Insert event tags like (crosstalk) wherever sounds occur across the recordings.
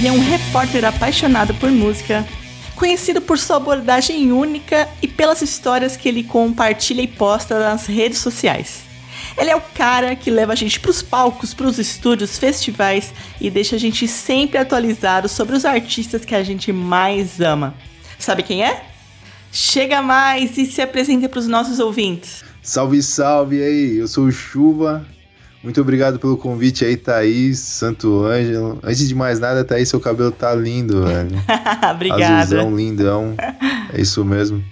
Ele é um repórter apaixonado por música, conhecido por sua abordagem única e pelas histórias que ele compartilha e posta nas redes sociais. Ele é o cara que leva a gente para os palcos, para os estúdios, festivais e deixa a gente sempre atualizado sobre os artistas que a gente mais ama. Sabe quem é? Chega mais e se apresenta para os nossos ouvintes. Salve, salve aí! Eu sou o Chuva muito obrigado pelo convite aí, Thaís, Santo Ângelo. Antes de mais nada, Thaís, seu cabelo tá lindo, velho. (laughs) Obrigada. Azulzão, lindão. É isso mesmo.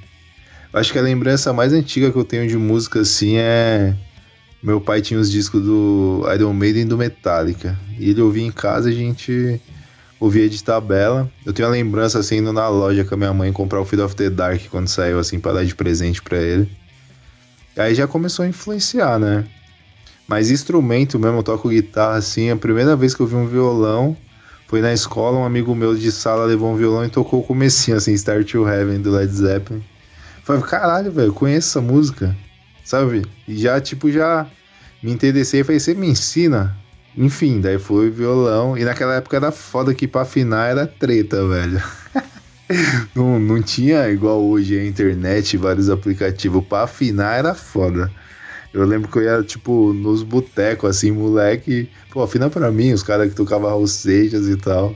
Acho que a lembrança mais antiga que eu tenho de música, assim, é... Meu pai tinha os discos do Iron Maiden e do Metallica. E ele ouvia em casa, a gente ouvia de tabela. Eu tenho a lembrança, assim, indo na loja com a minha mãe comprar o Feed of the Dark quando saiu, assim, pra dar de presente para ele. Aí já começou a influenciar, né? Mas instrumento mesmo, eu toco guitarra assim. A primeira vez que eu vi um violão foi na escola. Um amigo meu de sala levou um violão e tocou o comecinho, assim, Start to Heaven do Led Zeppelin. Falei, caralho, velho, conheço essa música, sabe? E já, tipo, já me interessei falei, você me ensina? Enfim, daí foi violão. E naquela época era foda que pra afinar era treta, velho. (laughs) não, não tinha igual hoje a internet, vários aplicativos. Pra afinar era foda. Eu lembro que eu ia, tipo, nos botecos, assim, moleque. Pô, afina pra mim, os caras que tocavam Raul Seixas e tal.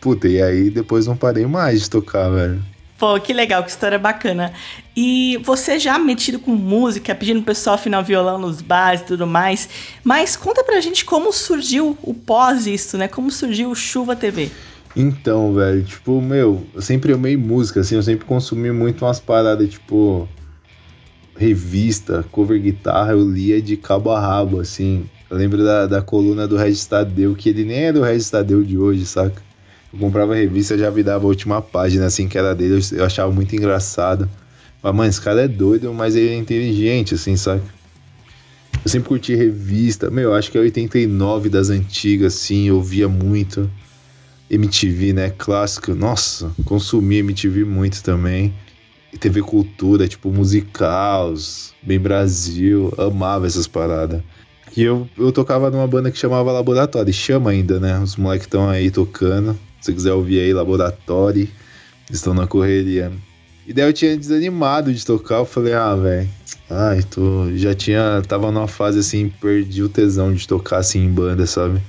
Puta, e aí depois não parei mais de tocar, velho. Pô, que legal, que história bacana. E você já metido com música, pedindo pro pessoal afinar violão nos bares e tudo mais. Mas conta pra gente como surgiu o pós isso, né? Como surgiu o Chuva TV. Então, velho, tipo, meu, eu sempre amei música, assim, eu sempre consumi muito umas paradas, tipo, revista, cover guitarra, eu lia de cabo a rabo, assim. Eu lembro da, da coluna do Regis Tadeu, que ele nem é do Regis Tadeu de hoje, saca? Eu comprava a revista, já virava a última página, assim, que era dele, eu, eu achava muito engraçado. Mas, mano, esse cara é doido, mas ele é inteligente, assim, saca? Eu sempre curti revista, meu, acho que é 89 das antigas, assim, eu via muito. MTV, né, clássico, nossa, consumi MTV muito também. TV Cultura, tipo, musicals, Bem Brasil, amava essas paradas. E eu, eu tocava numa banda que chamava Laboratório, chama ainda, né? Os moleques estão aí tocando. Se quiser ouvir aí, Laboratório, estão na correria. E daí eu tinha desanimado de tocar, eu falei, ah, velho, ai, tô. Já tinha. Tava numa fase assim, perdi o tesão de tocar assim em banda, sabe?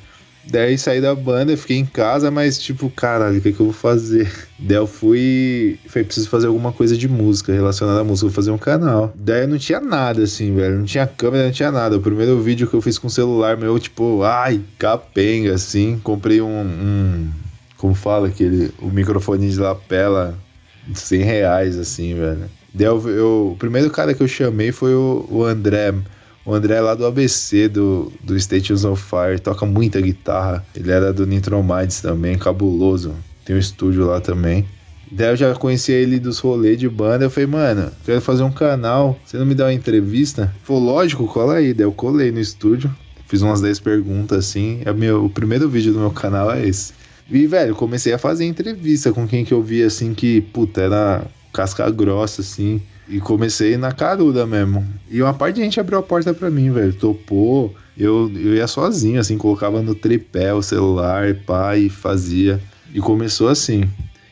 Daí saí da banda, fiquei em casa, mas tipo, caralho, o que, que eu vou fazer? (laughs) Daí eu fui. Falei, preciso fazer alguma coisa de música relacionada à música, vou fazer um canal. Daí não tinha nada assim, velho. Não tinha câmera, não tinha nada. O primeiro vídeo que eu fiz com o celular meu, tipo, ai, capenga, assim. Comprei um. um como fala aquele. O microfone de lapela, 100 reais, assim, velho. Daí eu, eu, o primeiro cara que eu chamei foi o, o André. O André é lá do ABC, do, do Stations of Fire, toca muita guitarra. Ele era do Nitromides também, cabuloso. Tem um estúdio lá também. Daí eu já conhecia ele dos rolês de banda. Eu falei, mano, quero fazer um canal. Você não me dá uma entrevista? Falou, lógico, cola aí. Daí eu colei no estúdio. Fiz umas 10 perguntas assim. É meu, o primeiro vídeo do meu canal é esse. E, velho, comecei a fazer entrevista com quem que eu via assim que, puta, era casca grossa, assim. E comecei na caruda mesmo. E uma parte de gente abriu a porta para mim, velho. Topou. Eu, eu ia sozinho, assim, colocava no tripé o celular, pai, fazia. E começou assim.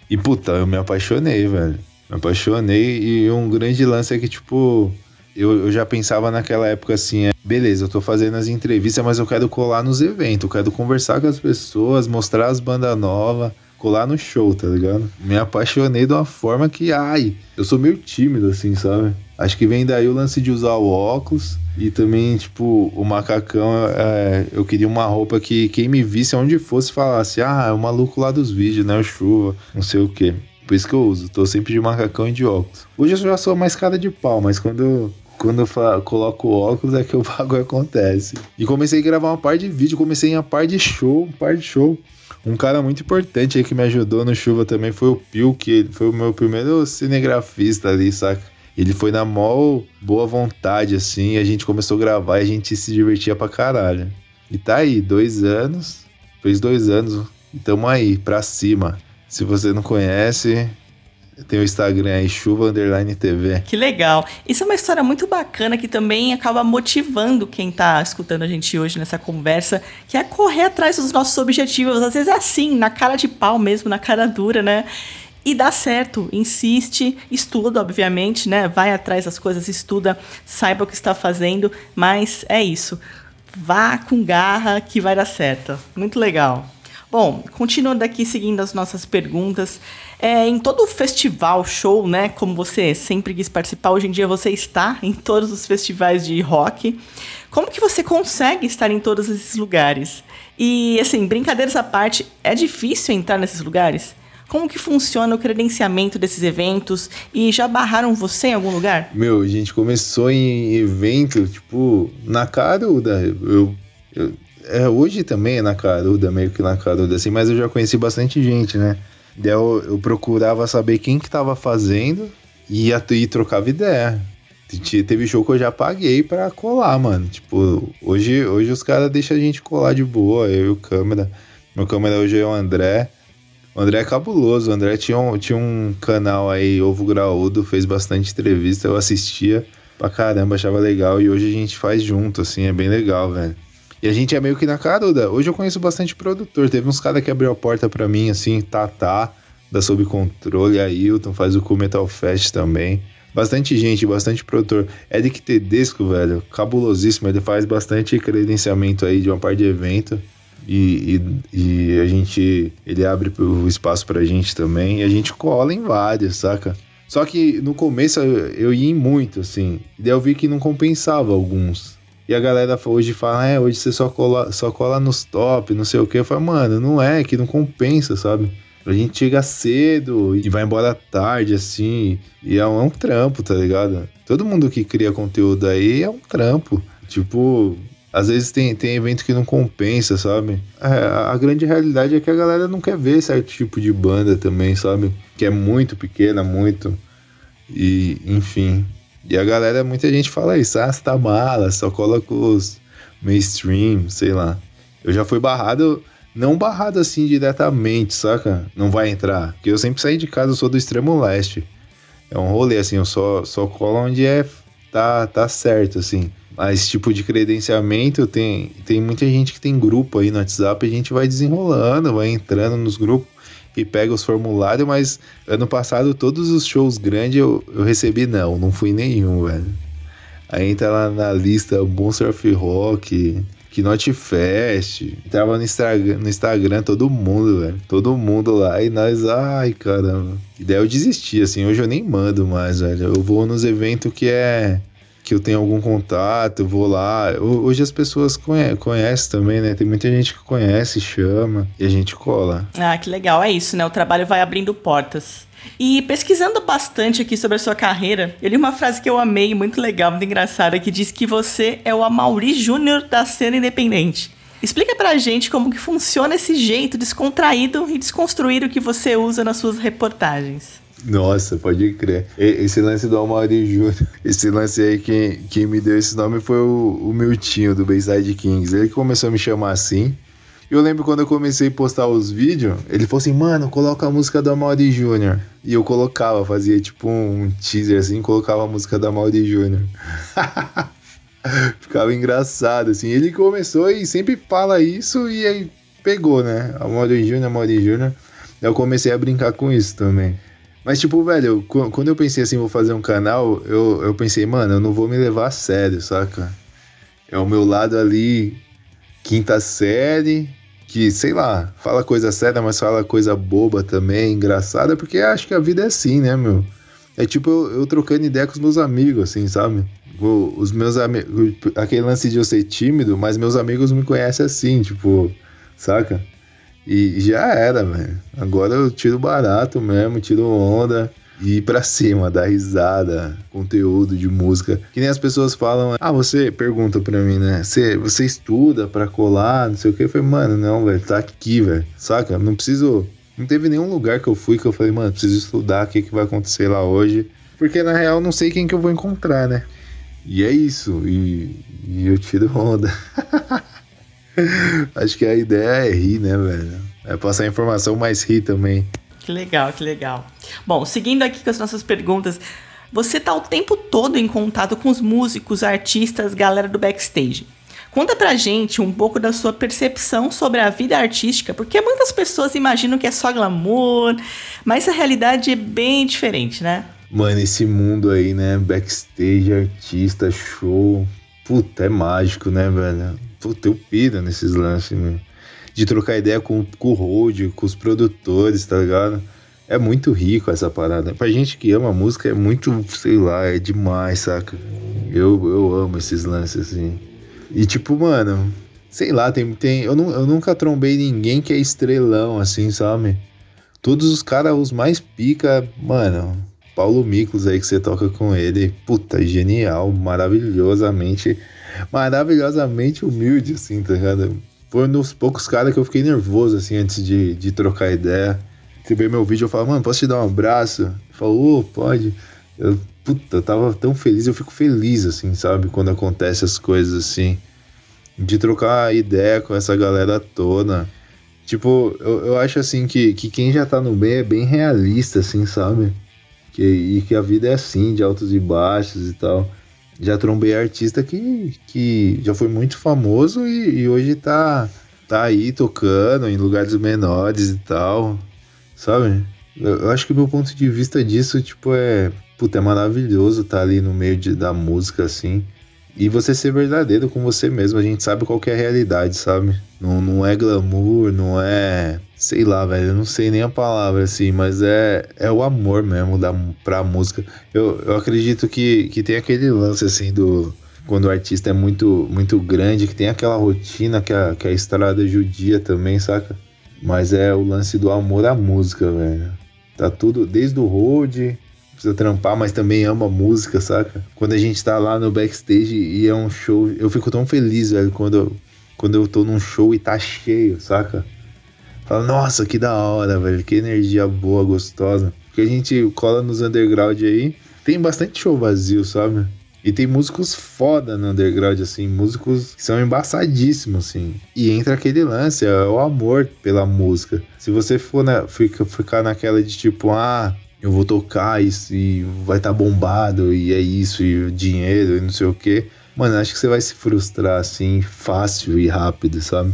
E puta, eu me apaixonei, velho. Me apaixonei. E um grande lance é que, tipo, eu, eu já pensava naquela época assim: é, beleza, eu tô fazendo as entrevistas, mas eu quero colar nos eventos, eu quero conversar com as pessoas, mostrar as bandas novas lá no show, tá ligado? Me apaixonei de uma forma que, ai, eu sou meio tímido, assim, sabe? Acho que vem daí o lance de usar o óculos e também, tipo, o macacão, é, eu queria uma roupa que quem me visse onde fosse falasse, ah, é o maluco lá dos vídeos, né? O chuva, não sei o quê. Por isso que eu uso, tô sempre de macacão e de óculos. Hoje eu já sou mais cara de pau, mas quando quando eu falo, coloco óculos é que o (laughs) bagulho acontece. E comecei a gravar uma parte de vídeo, comecei uma parte de show, um par de show. Um cara muito importante aí que me ajudou no Chuva também foi o Pio, que ele foi o meu primeiro cinegrafista ali, saca? Ele foi na maior boa vontade, assim, a gente começou a gravar e a gente se divertia pra caralho. E tá aí, dois anos, fez dois anos, e tamo aí, pra cima. Se você não conhece, tem o Instagram aí, chuva underline TV. Que legal. Isso é uma história muito bacana que também acaba motivando quem tá escutando a gente hoje nessa conversa, que é correr atrás dos nossos objetivos. Às vezes é assim, na cara de pau mesmo, na cara dura, né? E dá certo, insiste, estuda, obviamente, né? Vai atrás das coisas, estuda, saiba o que está fazendo, mas é isso. Vá com garra que vai dar certo. Muito legal. Bom, continuando aqui seguindo as nossas perguntas. É, em todo festival, show, né? Como você sempre quis participar, hoje em dia você está em todos os festivais de rock. Como que você consegue estar em todos esses lugares? E, assim, brincadeiras à parte, é difícil entrar nesses lugares? Como que funciona o credenciamento desses eventos? E já barraram você em algum lugar? Meu, a gente começou em evento, tipo, na caruda. Eu, eu, é, hoje também é na caruda, meio que na caruda, assim, mas eu já conheci bastante gente, né? Eu, eu procurava saber quem que tava fazendo e e trocava ideia. Teve show que eu já paguei pra colar, mano. Tipo, hoje, hoje os caras deixam a gente colar de boa, eu e o câmera. Meu câmera hoje é o André. O André é cabuloso. O André tinha um, tinha um canal aí, Ovo Graúdo, fez bastante entrevista, eu assistia pra caramba, achava legal. E hoje a gente faz junto, assim, é bem legal, velho. E a gente é meio que na caruda. Hoje eu conheço bastante produtor. Teve uns caras que abriu a porta para mim, assim, Tatá, da Sob Controle, Ailton, faz o Cool Metal Fest também. Bastante gente, bastante produtor. Eric Tedesco, velho, cabulosíssimo. Ele faz bastante credenciamento aí de uma parte de evento. E, e, e, a gente. Ele abre o espaço pra gente também. E a gente cola em vários, saca? Só que no começo eu, ia em muito, assim. Daí eu vi que não compensava alguns. E a galera hoje fala, é, hoje você só cola, só cola nos top, não sei o que. Eu falo, mano, não é, que não compensa, sabe? A gente chega cedo e vai embora tarde, assim. E é um, é um trampo, tá ligado? Todo mundo que cria conteúdo aí é um trampo. Tipo, às vezes tem, tem evento que não compensa, sabe? É, a grande realidade é que a galera não quer ver certo tipo de banda também, sabe? Que é muito pequena, muito. E, enfim. E a galera, muita gente fala isso, ah, você tá mala, só coloca os mainstream, sei lá. Eu já fui barrado, não barrado assim diretamente, saca? Não vai entrar. Porque eu sempre saí de casa, eu sou do extremo leste. É um rolê, assim, eu só, só colo onde é, tá, tá certo, assim. Mas tipo de credenciamento, tem, tem muita gente que tem grupo aí no WhatsApp, a gente vai desenrolando, vai entrando nos grupos e pega os formulários, mas ano passado todos os shows grandes eu, eu recebi não, não fui nenhum, velho. Aí entra lá na lista Bom Surf Rock, Knot Fest, tava no Instagram, no Instagram todo mundo, velho, todo mundo lá, e nós, ai caramba. E daí eu desisti, assim, hoje eu nem mando mais, velho, eu vou nos eventos que é que eu tenho algum contato, vou lá. Hoje as pessoas conhe conhecem também, né? Tem muita gente que conhece, chama e a gente cola. Ah, que legal. É isso, né? O trabalho vai abrindo portas. E pesquisando bastante aqui sobre a sua carreira, eu li uma frase que eu amei, muito legal, muito engraçada, que diz que você é o Amaury Júnior da cena independente. Explica pra gente como que funciona esse jeito descontraído e desconstruído que você usa nas suas reportagens. Nossa, pode crer. Esse lance do Amaury Júnior, (laughs) esse lance aí, quem, quem me deu esse nome foi o, o Miltinho, do Bayside Kings. Ele começou a me chamar assim. Eu lembro quando eu comecei a postar os vídeos, ele falou assim, mano, coloca a música do Amaury Júnior. E eu colocava, fazia tipo um teaser assim, colocava a música do Amaury Júnior. (laughs) Ficava engraçado, assim. Ele começou e sempre fala isso e aí pegou, né? Amaury Júnior, Amaury Júnior. Eu comecei a brincar com isso também. Mas, tipo, velho, quando eu pensei assim, vou fazer um canal, eu, eu pensei, mano, eu não vou me levar a sério, saca? É o meu lado ali, quinta série, que, sei lá, fala coisa séria, mas fala coisa boba também, engraçada, porque acho que a vida é assim, né, meu? É tipo eu, eu trocando ideia com os meus amigos, assim, sabe? Os meus amigos. Aquele lance de eu ser tímido, mas meus amigos me conhecem assim, tipo, saca? E já era, velho. Agora eu tiro barato mesmo, tiro onda. ir pra cima, dar risada, conteúdo de música. Que nem as pessoas falam, ah, você pergunta pra mim, né? Você, você estuda pra colar, não sei o que. Eu falei, mano, não, velho, tá aqui, velho. Saca? Não preciso. Não teve nenhum lugar que eu fui que eu falei, mano, preciso estudar o que, que vai acontecer lá hoje. Porque na real não sei quem que eu vou encontrar, né? E é isso. E, e eu tiro onda. (laughs) (laughs) Acho que a ideia é rir, né, velho? É passar informação, mas rir também. Que legal, que legal. Bom, seguindo aqui com as nossas perguntas, você tá o tempo todo em contato com os músicos, artistas, galera do backstage. Conta pra gente um pouco da sua percepção sobre a vida artística, porque muitas pessoas imaginam que é só glamour, mas a realidade é bem diferente, né? Mano, esse mundo aí, né? Backstage, artista, show. Puta, é mágico, né, velho? Puta, eu piro nesses lances, né? De trocar ideia com, com o road, com os produtores, tá ligado? É muito rico essa parada. Pra gente que ama música, é muito, sei lá, é demais, saca? Eu, eu amo esses lances, assim. E tipo, mano, sei lá, tem, tem eu, não, eu nunca trombei ninguém que é estrelão, assim, sabe? Todos os caras, os mais pica, mano, Paulo Miklos aí que você toca com ele, puta, genial, maravilhosamente, maravilhosamente humilde, assim, tá ligado? Foi um dos poucos caras que eu fiquei nervoso, assim, antes de, de trocar ideia. Você vê meu vídeo, eu falo, mano, posso te dar um abraço? Falou, oh, pode. Eu, puta, eu tava tão feliz, eu fico feliz, assim, sabe? Quando acontece as coisas assim. De trocar ideia com essa galera toda. Tipo, eu, eu acho assim que, que quem já tá no bem é bem realista, assim, sabe? Que, e que a vida é assim, de altos e baixos e tal. Já trombei artista que, que já foi muito famoso e, e hoje tá, tá aí tocando em lugares menores e tal, sabe? Eu, eu acho que o meu ponto de vista disso, tipo, é. Puta, é maravilhoso tá ali no meio de, da música, assim. E você ser verdadeiro com você mesmo. A gente sabe qual é a realidade, sabe? Não, não é glamour, não é sei lá, velho, eu não sei nem a palavra assim, mas é, é o amor mesmo da, pra música. Eu, eu acredito que, que tem aquele lance assim do. Quando o artista é muito, muito grande, que tem aquela rotina que a, que a estrada judia também, saca? Mas é o lance do amor à música, velho. Tá tudo, desde o road, precisa trampar, mas também ama música, saca? Quando a gente tá lá no backstage e é um show, eu fico tão feliz, velho, quando quando eu tô num show e tá cheio, saca? Fala, nossa, que da hora, velho. Que energia boa, gostosa. Porque a gente cola nos underground aí. Tem bastante show vazio, sabe? E tem músicos foda no underground, assim, músicos que são embaçadíssimos, assim. E entra aquele lance, é o amor pela música. Se você for na, fica, ficar naquela de tipo, ah, eu vou tocar isso e vai estar tá bombado, e é isso, e dinheiro, e não sei o quê. Mano, acho que você vai se frustrar, assim, fácil e rápido, sabe?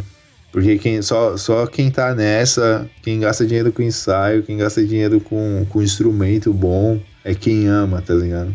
Porque quem, só, só quem tá nessa, quem gasta dinheiro com ensaio, quem gasta dinheiro com, com instrumento bom, é quem ama, tá ligado?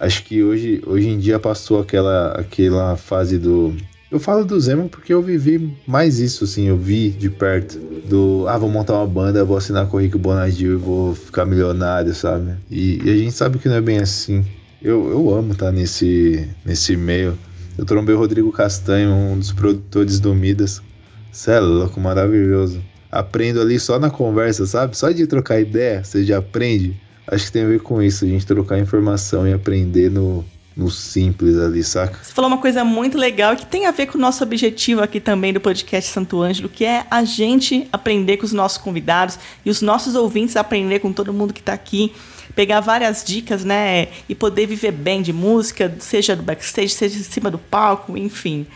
Acho que hoje, hoje em dia passou aquela, aquela fase do. Eu falo do Zema porque eu vivi mais isso, assim, eu vi de perto. Do, ah, vou montar uma banda, vou assinar com o Rico Bonadil e vou ficar milionário, sabe? E, e, a gente sabe que não é bem assim. Eu, eu amo estar tá nesse, nesse meio. Eu trombei o Rodrigo Castanho, um dos produtores do Midas. Você é louco, maravilhoso. Aprendo ali só na conversa, sabe? Só de trocar ideia, você já aprende. Acho que tem a ver com isso, a gente trocar informação e aprender no, no simples ali, saca? Você falou uma coisa muito legal que tem a ver com o nosso objetivo aqui também do podcast Santo Ângelo, que é a gente aprender com os nossos convidados e os nossos ouvintes aprender com todo mundo que está aqui, pegar várias dicas, né, e poder viver bem de música, seja do backstage, seja em cima do palco, enfim.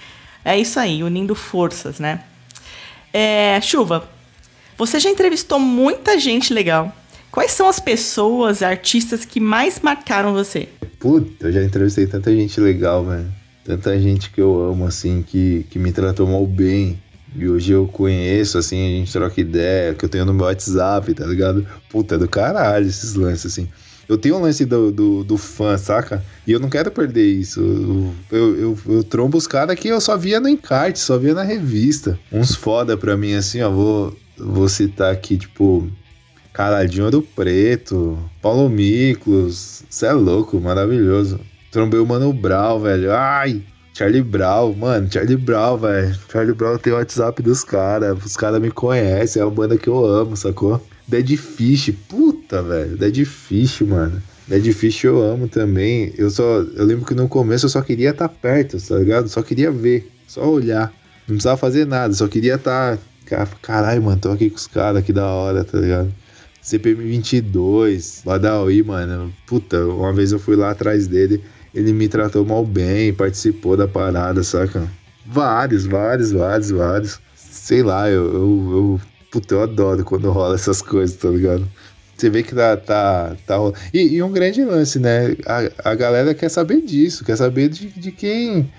É isso aí, unindo forças, né? É, Chuva, você já entrevistou muita gente legal. Quais são as pessoas, artistas que mais marcaram você? Puta, eu já entrevistei tanta gente legal, velho. Tanta gente que eu amo, assim, que, que me tratou mal bem. E hoje eu conheço, assim, a gente troca ideia, que eu tenho no meu WhatsApp, tá ligado? Puta, é do caralho esses lances, assim. Eu tenho um lance do, do, do, fã, saca? E eu não quero perder isso. Eu, eu, eu, eu trombo os caras que eu só via no encarte, só via na revista. Uns foda pra mim, assim, ó. Vou, vou citar aqui, tipo. Caladinho do Preto, Paulo Miklos, cê é louco, maravilhoso. Trombei o Mano Brown, velho. Ai, Charlie Brown, mano, Charlie Brown, velho. Charlie Brown tem o WhatsApp dos caras, os caras me conhecem, é uma banda que eu amo, sacou? Dead Fish, puta, velho. Dead Fish, mano. Dead Fish eu amo também. Eu só. Eu lembro que no começo eu só queria estar tá perto, tá ligado? Só queria ver, só olhar. Não precisava fazer nada, só queria estar. Tá, caralho, mano, tô aqui com os caras, que da hora, tá ligado? CPM 22, Badawi, mano. Puta, uma vez eu fui lá atrás dele, ele me tratou mal bem, participou da parada, saca? Vários, vários, vários, vários. Sei lá, eu, eu, eu puta, eu adoro quando rola essas coisas, tá ligado? Você vê que tá. tá, tá e, e um grande lance, né? A, a galera quer saber disso, quer saber de, de quem.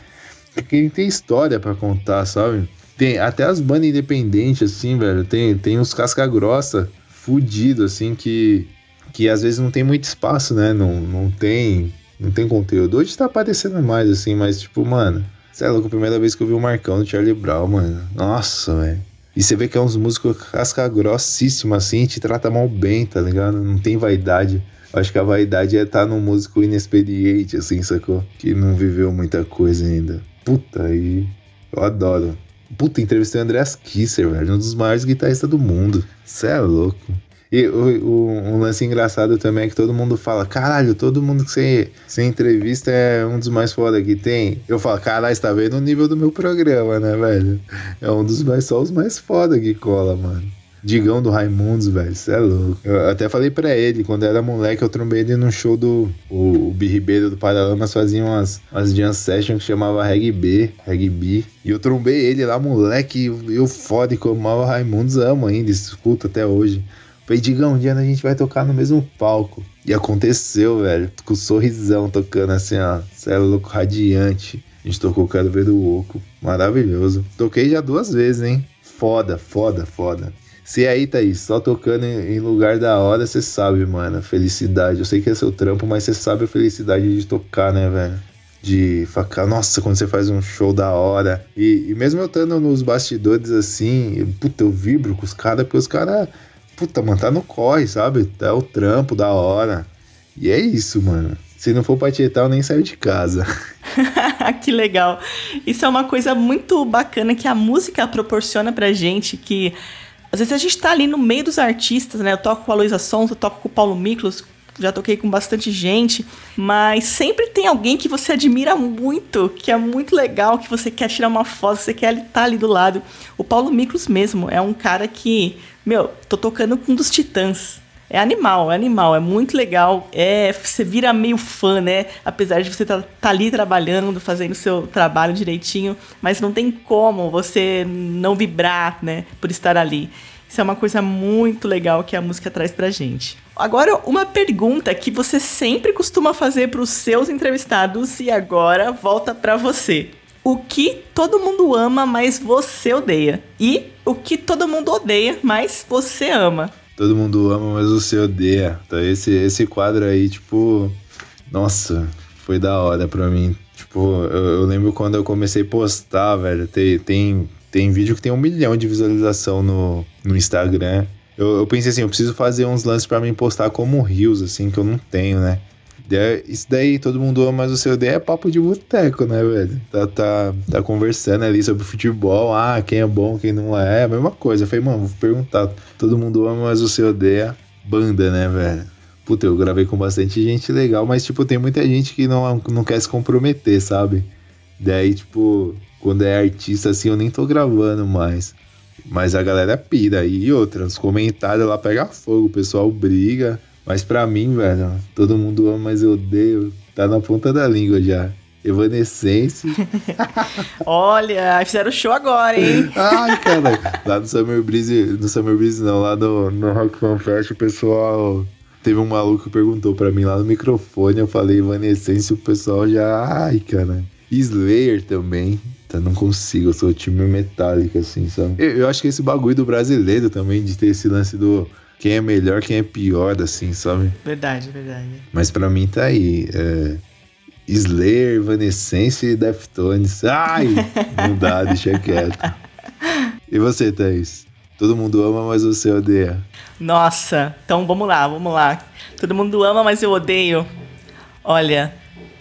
De quem tem história para contar, sabe? Tem até as bandas independentes, assim, velho. Tem, tem uns casca-grossa fudido, assim, que, que às vezes não tem muito espaço, né? Não, não tem. Não tem conteúdo. Hoje tá aparecendo mais, assim, mas, tipo, mano. Você é louco, a primeira vez que eu vi o Marcão do Charlie Brown, mano. Nossa, velho. E você vê que é uns músicos casca grossíssima, assim, te trata mal bem, tá ligado? Não tem vaidade. Acho que a vaidade é estar tá num músico inexperiente, assim, sacou? Que não viveu muita coisa ainda. Puta, aí eu adoro. Puta, entrevistei o Andreas Kisser, velho, um dos maiores guitarristas do mundo. Cê é louco. E o, o, um lance engraçado também é que todo mundo fala: caralho, todo mundo que você, você entrevista é um dos mais foda que tem. Eu falo: caralho, você tá vendo o nível do meu programa, né, velho? É um dos mais só os mais foda que cola, mano. Digão do Raimundos, velho, você é louco. Eu até falei pra ele, quando era moleque, eu trombei ele num show do. O, o B Ribeiro do Paralamas fazia umas, umas jam sessions que chamava Reg B, Reg B. E eu trombei ele lá, moleque, eu foda, como o Raimundos amo ainda, escuta até hoje. Falei, Digão, um dia a gente vai tocar no mesmo palco. E aconteceu, velho. Com um sorrisão tocando assim, ó. É louco, radiante. A gente tocou Quero Ver do Oco. Maravilhoso. Toquei já duas vezes, hein? Foda, foda, foda. Se aí, Thaís, só tocando em lugar da hora, você sabe, mano, felicidade. Eu sei que é seu trampo, mas você sabe a felicidade de tocar, né, velho? De falar, nossa, quando você faz um show da hora. E, e mesmo eu estando nos bastidores assim, puta, eu vibro com os caras, porque os caras puta, mano, tá no corre, sabe? Tá o trampo da hora. E é isso, mano. Se não for pra tietar, eu nem saio de casa. (laughs) que legal. Isso é uma coisa muito bacana que a música proporciona pra gente, que às vezes a gente tá ali no meio dos artistas, né? Eu toco com a Luísa Sons, eu toco com o Paulo Miklos, já toquei com bastante gente, mas sempre tem alguém que você admira muito, que é muito legal, que você quer tirar uma foto, você quer estar tá ali do lado. O Paulo Miklos mesmo é um cara que meu, tô tocando com um dos titãs. É animal, é animal, é muito legal. É, você vira meio fã, né? Apesar de você estar tá, tá ali trabalhando, fazendo o seu trabalho direitinho, mas não tem como você não vibrar, né? Por estar ali. Isso é uma coisa muito legal que a música traz pra gente. Agora, uma pergunta que você sempre costuma fazer para os seus entrevistados e agora volta para você o que todo mundo ama, mas você odeia. E o que todo mundo odeia, mas você ama. Todo mundo ama, mas você odeia. Então esse, esse quadro aí, tipo. Nossa, foi da hora pra mim. Tipo, eu, eu lembro quando eu comecei a postar, velho. Tem, tem, tem vídeo que tem um milhão de visualização no, no Instagram. Eu, eu pensei assim, eu preciso fazer uns lances para mim postar como rios, assim, que eu não tenho, né? Isso daí, todo mundo ama, mas o seu ideia é papo de boteco, né, velho? Tá, tá, tá conversando ali sobre futebol, ah, quem é bom, quem não é, é a mesma coisa. Eu falei, mano, vou perguntar. Todo mundo ama, mas o seu odeia banda, né, velho? Puta, eu gravei com bastante gente legal, mas, tipo, tem muita gente que não, não quer se comprometer, sabe? Daí, tipo, quando é artista assim, eu nem tô gravando mais. Mas a galera pira. E outra, os comentários lá pega fogo, o pessoal briga. Mas pra mim, velho, todo mundo ama, mas eu odeio. Tá na ponta da língua já. Evanescence. (laughs) Olha, fizeram show agora, hein? Ai, cara. Lá no Summer Breeze, no Summer Breeze não, lá no, no Rock Fan Fest, o pessoal. Teve um maluco que perguntou pra mim lá no microfone, eu falei Evanescence, o pessoal já. Ai, cara. Slayer também. Não consigo, eu sou time metálico, assim, sabe? Eu, eu acho que esse bagulho do brasileiro também, de ter esse lance do quem é melhor, quem é pior, assim, sabe? Verdade, verdade. Mas para mim tá aí. É... Slayer, Evanescence e Deftones. Ai, (laughs) não dá, deixa quieto. E você, Thaís? Todo mundo ama, mas você odeia. Nossa, então vamos lá, vamos lá. Todo mundo ama, mas eu odeio. Olha,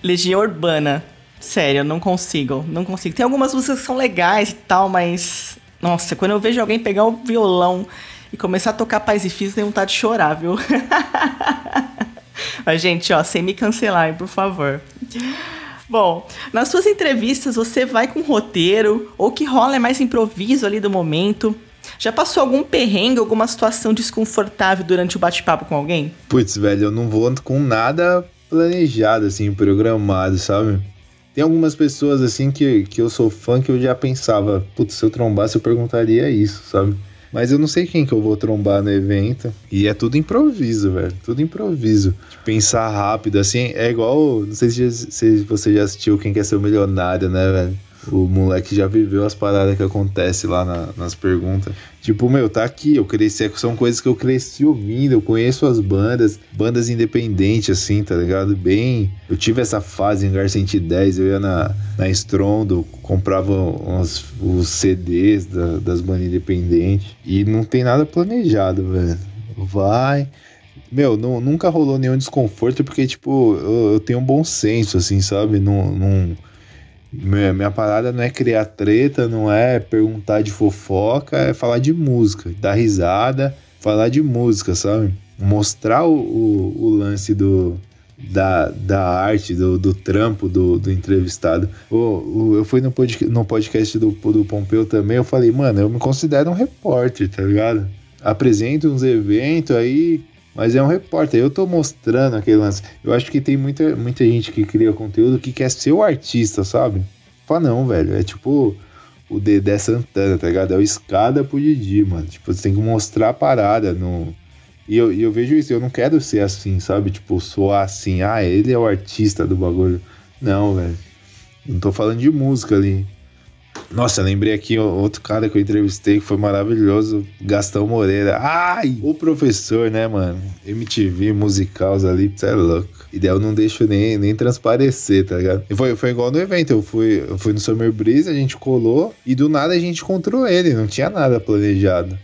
Legião Urbana. Sério, não consigo, não consigo. Tem algumas músicas que são legais e tal, mas. Nossa, quando eu vejo alguém pegar o violão e começar a tocar Paz e Fios, tem vontade de chorar, viu? (laughs) Mas, gente, ó, sem me cancelarem, por favor. Bom, nas suas entrevistas você vai com roteiro, ou que rola é mais improviso ali do momento. Já passou algum perrengue, alguma situação desconfortável durante o bate-papo com alguém? Putz, velho, eu não vou com nada planejado, assim, programado, sabe? Tem algumas pessoas, assim, que, que eu sou fã que eu já pensava, putz, se eu trombasse eu perguntaria isso, sabe? Mas eu não sei quem que eu vou trombar no evento. E é tudo improviso, velho. Tudo improviso. Pensar rápido, assim, é igual. Não sei se, se você já assistiu Quem Quer Ser o Milionário, né, velho? O moleque já viveu as paradas que acontecem lá na, nas perguntas. Tipo, meu, tá aqui, eu cresci, são coisas que eu cresci ouvindo, eu conheço as bandas, bandas independentes, assim, tá ligado? Bem. Eu tive essa fase em Gar 110, eu ia na, na Strondo, comprava uns, os CDs da, das bandas independentes. E não tem nada planejado, velho. Vai. Meu, não, nunca rolou nenhum desconforto, porque, tipo, eu, eu tenho um bom senso, assim, sabe? Não minha, minha parada não é criar treta, não é perguntar de fofoca, é falar de música, dar risada, falar de música, sabe? Mostrar o, o, o lance do, da, da arte, do, do trampo do, do entrevistado. O, o, eu fui no podcast, no podcast do, do Pompeu também, eu falei, mano, eu me considero um repórter, tá ligado? Apresento uns eventos aí, mas é um repórter. Eu tô mostrando aquele lance. Eu acho que tem muita, muita gente que cria conteúdo que quer ser o artista, sabe? Fala, não, velho. É tipo o Dedé Santana, tá ligado? É o escada pro Didi, mano. Tipo, você tem que mostrar a parada. No... E eu, e eu vejo isso. Eu não quero ser assim, sabe? Tipo, soar assim. Ah, ele é o artista do bagulho. Não, velho. Não tô falando de música ali. Nossa, lembrei aqui outro cara que eu entrevistei que foi maravilhoso, Gastão Moreira. Ai, o professor, né, mano? MTV, musicals ali, você é louco. E daí eu não deixo nem, nem transparecer, tá ligado? E foi, foi igual no evento, eu fui, eu fui no Summer Breeze, a gente colou e do nada a gente encontrou ele, não tinha nada planejado.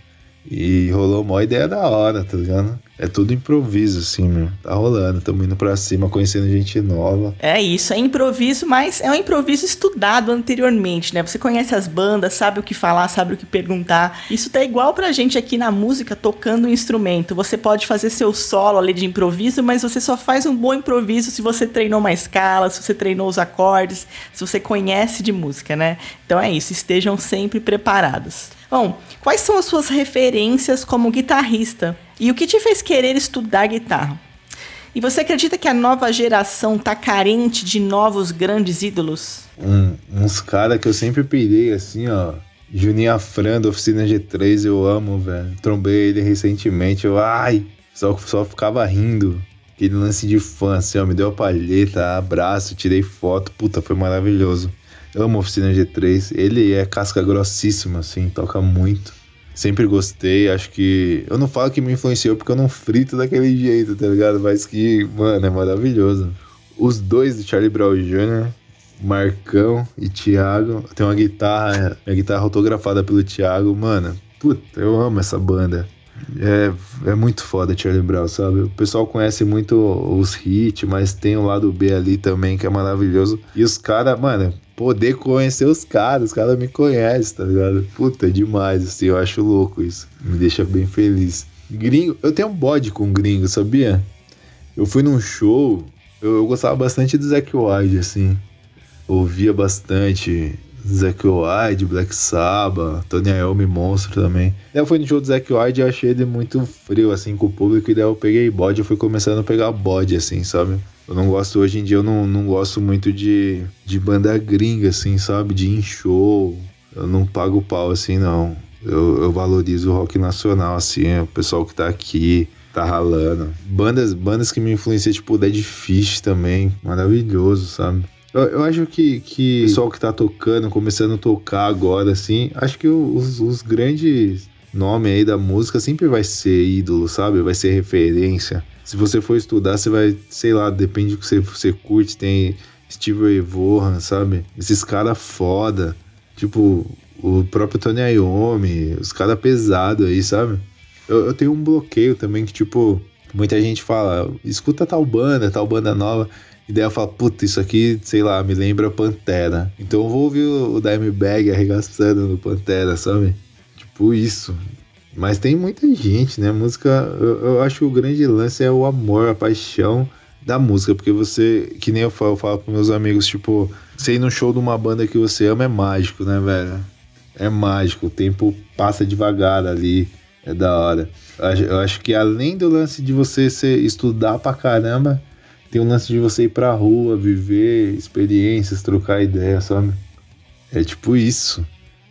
E rolou uma ideia da hora, tá ligado? É tudo improviso, assim, meu. Tá rolando, tamo indo pra cima, conhecendo gente nova. É isso, é improviso, mas é um improviso estudado anteriormente, né? Você conhece as bandas, sabe o que falar, sabe o que perguntar. Isso tá igual pra gente aqui na música, tocando um instrumento. Você pode fazer seu solo ali de improviso, mas você só faz um bom improviso se você treinou uma escala, se você treinou os acordes, se você conhece de música, né? Então é isso, estejam sempre preparados. Bom, quais são as suas referências como guitarrista? E o que te fez querer estudar guitarra? E você acredita que a nova geração tá carente de novos grandes ídolos? Um, uns caras que eu sempre pirei assim, ó. Juninho Afran da Oficina G3, eu amo, velho. Trombei ele recentemente, eu, ai, só, só ficava rindo. Aquele lance de fã, assim, ó, me deu a palheta, abraço, tirei foto, puta, foi maravilhoso. Eu amo Oficina G3, ele é casca grossíssima, assim, toca muito. Sempre gostei, acho que. Eu não falo que me influenciou porque eu não frito daquele jeito, tá ligado? Mas que, mano, é maravilhoso. Os dois do Charlie Brown Jr., Marcão e Thiago. Tem uma guitarra, minha guitarra autografada pelo Thiago. Mano, puta, eu amo essa banda. É, é muito foda Charlie Brown, sabe? O pessoal conhece muito os hits, mas tem o lado B ali também que é maravilhoso. E os caras, mano, poder conhecer os caras, os caras me conhecem, tá ligado? Puta, é demais, assim, eu acho louco isso. Me deixa bem feliz. Gringo, eu tenho um bode com gringo, sabia? Eu fui num show, eu, eu gostava bastante do Zack Wilde, assim. Ouvia bastante Zack Wilde, Black Sabbath, Tony Iommi Monstro também. Daí eu fui no show do Zack Wilde e achei ele muito frio, assim, com o público, e daí eu peguei bode, eu fui começando a pegar bode, assim, sabe? Eu não gosto, hoje em dia, eu não, não gosto muito de, de banda gringa, assim, sabe? De em show. Eu não pago pau, assim, não. Eu, eu valorizo o rock nacional, assim, o pessoal que tá aqui, tá ralando. Bandas, bandas que me influenciam, tipo Dead Fish também, maravilhoso, sabe? Eu, eu acho que, que o pessoal que tá tocando, começando a tocar agora, assim, acho que os, os grandes nomes aí da música sempre vai ser ídolo, sabe? Vai ser referência. Se você for estudar, você vai, sei lá, depende do que você, você curte, tem Steve Ray Vaughan, sabe? Esses caras foda. Tipo, o próprio Tony Iommi, os caras pesados aí, sabe? Eu, eu tenho um bloqueio também que, tipo, muita gente fala, escuta tal banda, tal banda nova. E daí eu falo, puta, isso aqui, sei lá, me lembra Pantera. Então eu vou ouvir o Dimebag arregaçando no Pantera, sabe? Tipo isso. Mas tem muita gente, né? Música, eu, eu acho que o grande lance é o amor, a paixão da música, porque você, que nem eu falo, eu falo pros meus amigos, tipo, você ir no show de uma banda que você ama é mágico, né, velho? É mágico, o tempo passa devagar ali, é da hora. Eu acho que além do lance de você ser, estudar pra caramba, tem o lance de você ir pra rua, viver experiências, trocar ideias, sabe? É tipo isso.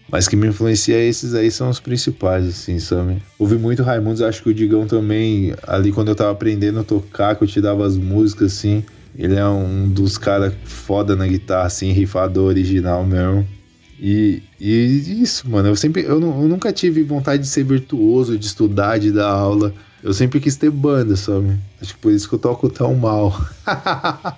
Mas que me influencia esses aí são os principais, assim, sabe? Ouvi muito Raimundos, acho que o Digão também, ali quando eu tava aprendendo a tocar, que eu te dava as músicas, assim, ele é um dos caras foda na guitarra, assim, rifador original mesmo. E, e isso, mano, eu sempre, eu, eu nunca tive vontade de ser virtuoso, de estudar, de dar aula. Eu sempre quis ter banda, sabe? Acho que por isso que eu toco tão mal. (laughs)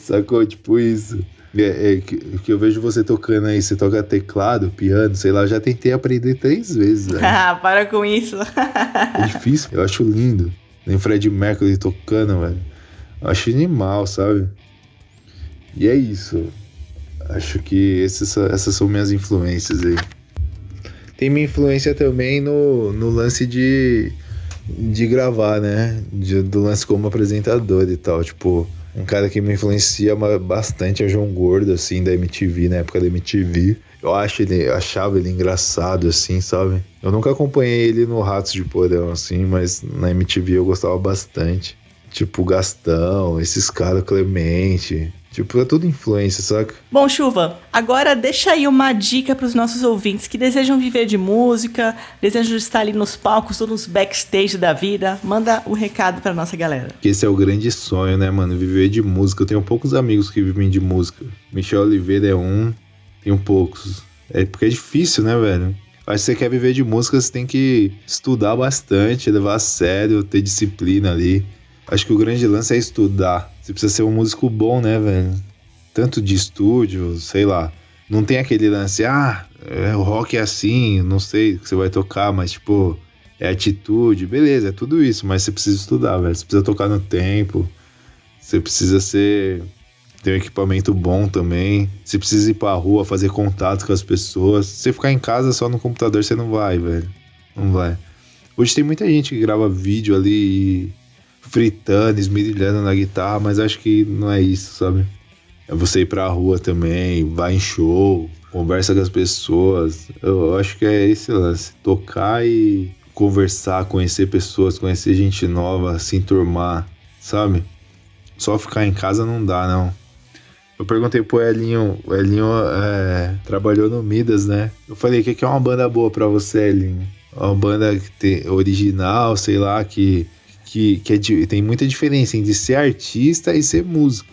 Sacou? Tipo isso. É, é, que, que, eu vejo você tocando aí, você toca teclado, piano, sei lá, eu já tentei aprender três vezes. (laughs) Ah, para com isso. é difícil, eu acho lindo. Nem Fred Mercury tocando, velho. Eu acho animal, sabe? E é isso. Acho que esses, essas são minhas influências aí. Tem minha influência também no, no lance de, de gravar, né? De, do lance como apresentador e tal. Tipo, um cara que me influencia bastante é o João Gordo, assim, da MTV, na época da MTV. Eu acho ele, eu achava ele engraçado, assim, sabe? Eu nunca acompanhei ele no Ratos de Porão, assim, mas na MTV eu gostava bastante. Tipo, Gastão, esses caras, Clemente. Tipo, é tudo influência, saca? Bom, Chuva, agora deixa aí uma dica para os nossos ouvintes que desejam viver de música, desejam estar ali nos palcos ou nos backstage da vida. Manda o um recado para nossa galera. Esse é o grande sonho, né, mano? Viver de música. Eu tenho poucos amigos que vivem de música. Michel Oliveira é um, tenho poucos. É porque é difícil, né, velho? Mas se você quer viver de música, você tem que estudar bastante, levar a sério, ter disciplina ali. Acho que o grande lance é estudar você precisa ser um músico bom, né, velho? Tanto de estúdio, sei lá. Não tem aquele lance, ah, é, o rock é assim, não sei o que você vai tocar, mas tipo, é atitude, beleza, é tudo isso, mas você precisa estudar, velho. Você precisa tocar no tempo, você precisa ser. ter um equipamento bom também. Você precisa ir pra rua, fazer contato com as pessoas. Se você ficar em casa só no computador, você não vai, velho. Não vai. Hoje tem muita gente que grava vídeo ali e fritando, esmirilhando na guitarra, mas acho que não é isso, sabe? É você ir pra rua também, vai em show, conversa com as pessoas. Eu, acho que é esse lance. Tocar e conversar, conhecer pessoas, conhecer gente nova, se enturmar, sabe? Só ficar em casa não dá, não. Eu perguntei pro Elinho, o Elinho é, trabalhou no Midas, né? Eu falei, o que, é uma banda boa pra você, Elinho? Uma banda que tem, original, sei lá, que que, que é, tem muita diferença entre ser artista e ser músico.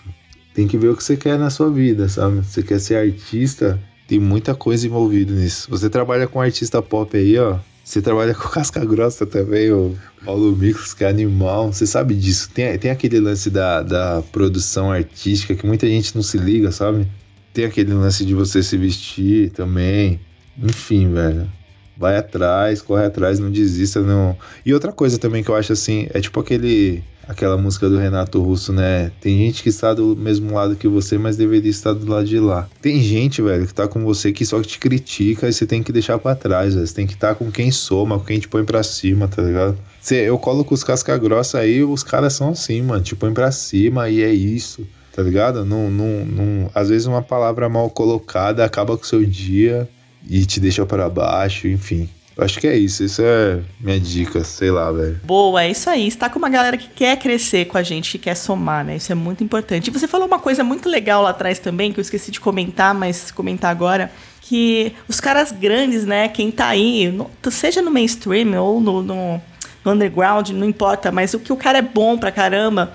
Tem que ver o que você quer na sua vida, sabe? Você quer ser artista, tem muita coisa envolvida nisso. Você trabalha com artista pop aí, ó. Você trabalha com (laughs) casca grossa também, o Paulo Micos, que é animal. Você sabe disso. Tem, tem aquele lance da, da produção artística que muita gente não se liga, sabe? Tem aquele lance de você se vestir também. Enfim, velho vai atrás, corre atrás, não desista, não. E outra coisa também que eu acho assim, é tipo aquele aquela música do Renato Russo, né? Tem gente que está do mesmo lado que você, mas deveria estar do lado de lá. Tem gente, velho, que tá com você que só te critica e você tem que deixar para trás, velho. Você tem que estar tá com quem soma, com quem te põe pra cima, tá ligado? Cê, eu colo com os casca grossa aí, os caras são assim, mano, te põe pra cima e é isso, tá ligado? Não, não, não, às vezes uma palavra mal colocada acaba com o seu dia e te deixa para baixo, enfim. Acho que é isso, isso é minha dica, sei lá, velho. Boa, é isso aí. Está com uma galera que quer crescer com a gente, que quer somar, né? Isso é muito importante. E você falou uma coisa muito legal lá atrás também, que eu esqueci de comentar, mas comentar agora, que os caras grandes, né? Quem tá aí, seja no mainstream ou no, no, no underground, não importa, mas o que o cara é bom pra caramba,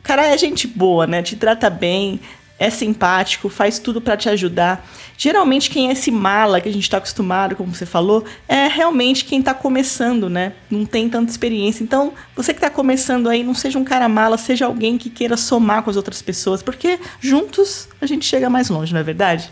o cara é gente boa, né? Te trata bem, é simpático, faz tudo para te ajudar. Geralmente quem é esse mala que a gente está acostumado, como você falou, é realmente quem está começando, né? Não tem tanta experiência. Então, você que está começando aí, não seja um cara mala, seja alguém que queira somar com as outras pessoas, porque juntos a gente chega mais longe, não é verdade?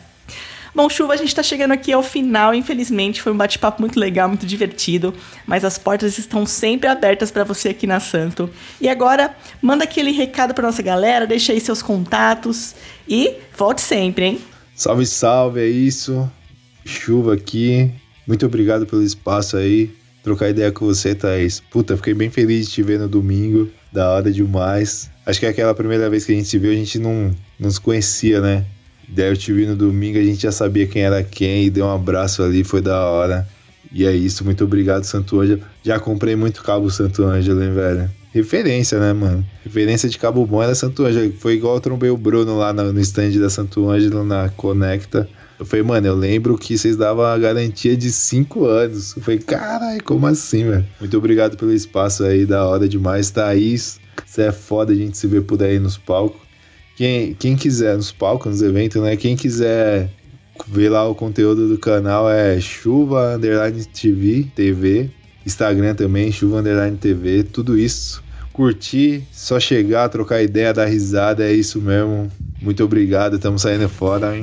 Bom, Chuva, a gente está chegando aqui ao final, infelizmente. Foi um bate-papo muito legal, muito divertido. Mas as portas estão sempre abertas para você aqui na Santo. E agora, manda aquele recado para nossa galera, deixa aí seus contatos e volte sempre, hein? Salve, salve, é isso. Chuva aqui. Muito obrigado pelo espaço aí. Trocar ideia com você, Thaís. Puta, fiquei bem feliz de te ver no domingo. Da hora demais. Acho que é aquela primeira vez que a gente se viu, a gente não, não se conhecia, né? Daí eu te vi no domingo, a gente já sabia quem era quem e deu um abraço ali, foi da hora. E é isso, muito obrigado, Santo Ângelo. Já comprei muito cabo Santo Ângelo, hein, velho? Referência, né, mano? Referência de cabo bom era Santo Ângelo. Foi igual eu trombei o Bruno lá no, stand da Santo Ângelo, na Conecta. Eu falei, mano, eu lembro que vocês davam a garantia de 5 anos. Eu falei, caralho, como assim, velho? Muito obrigado pelo espaço aí, da hora demais. Thaís, você é foda a gente se ver por aí nos palcos. Quem, quem quiser, nos palcos, nos eventos, né? Quem quiser ver lá o conteúdo do canal é chuva underline TV, TV, Instagram também, chuva underline TV, tudo isso. Curtir, só chegar, trocar ideia, dar risada, é isso mesmo. Muito obrigado, estamos saindo fora. (laughs)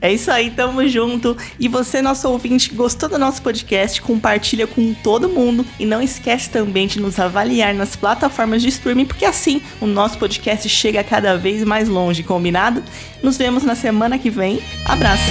É isso aí, tamo junto. E você, nosso ouvinte, gostou do nosso podcast? Compartilha com todo mundo. E não esquece também de nos avaliar nas plataformas de streaming, porque assim o nosso podcast chega cada vez mais longe, combinado? Nos vemos na semana que vem. Abraço!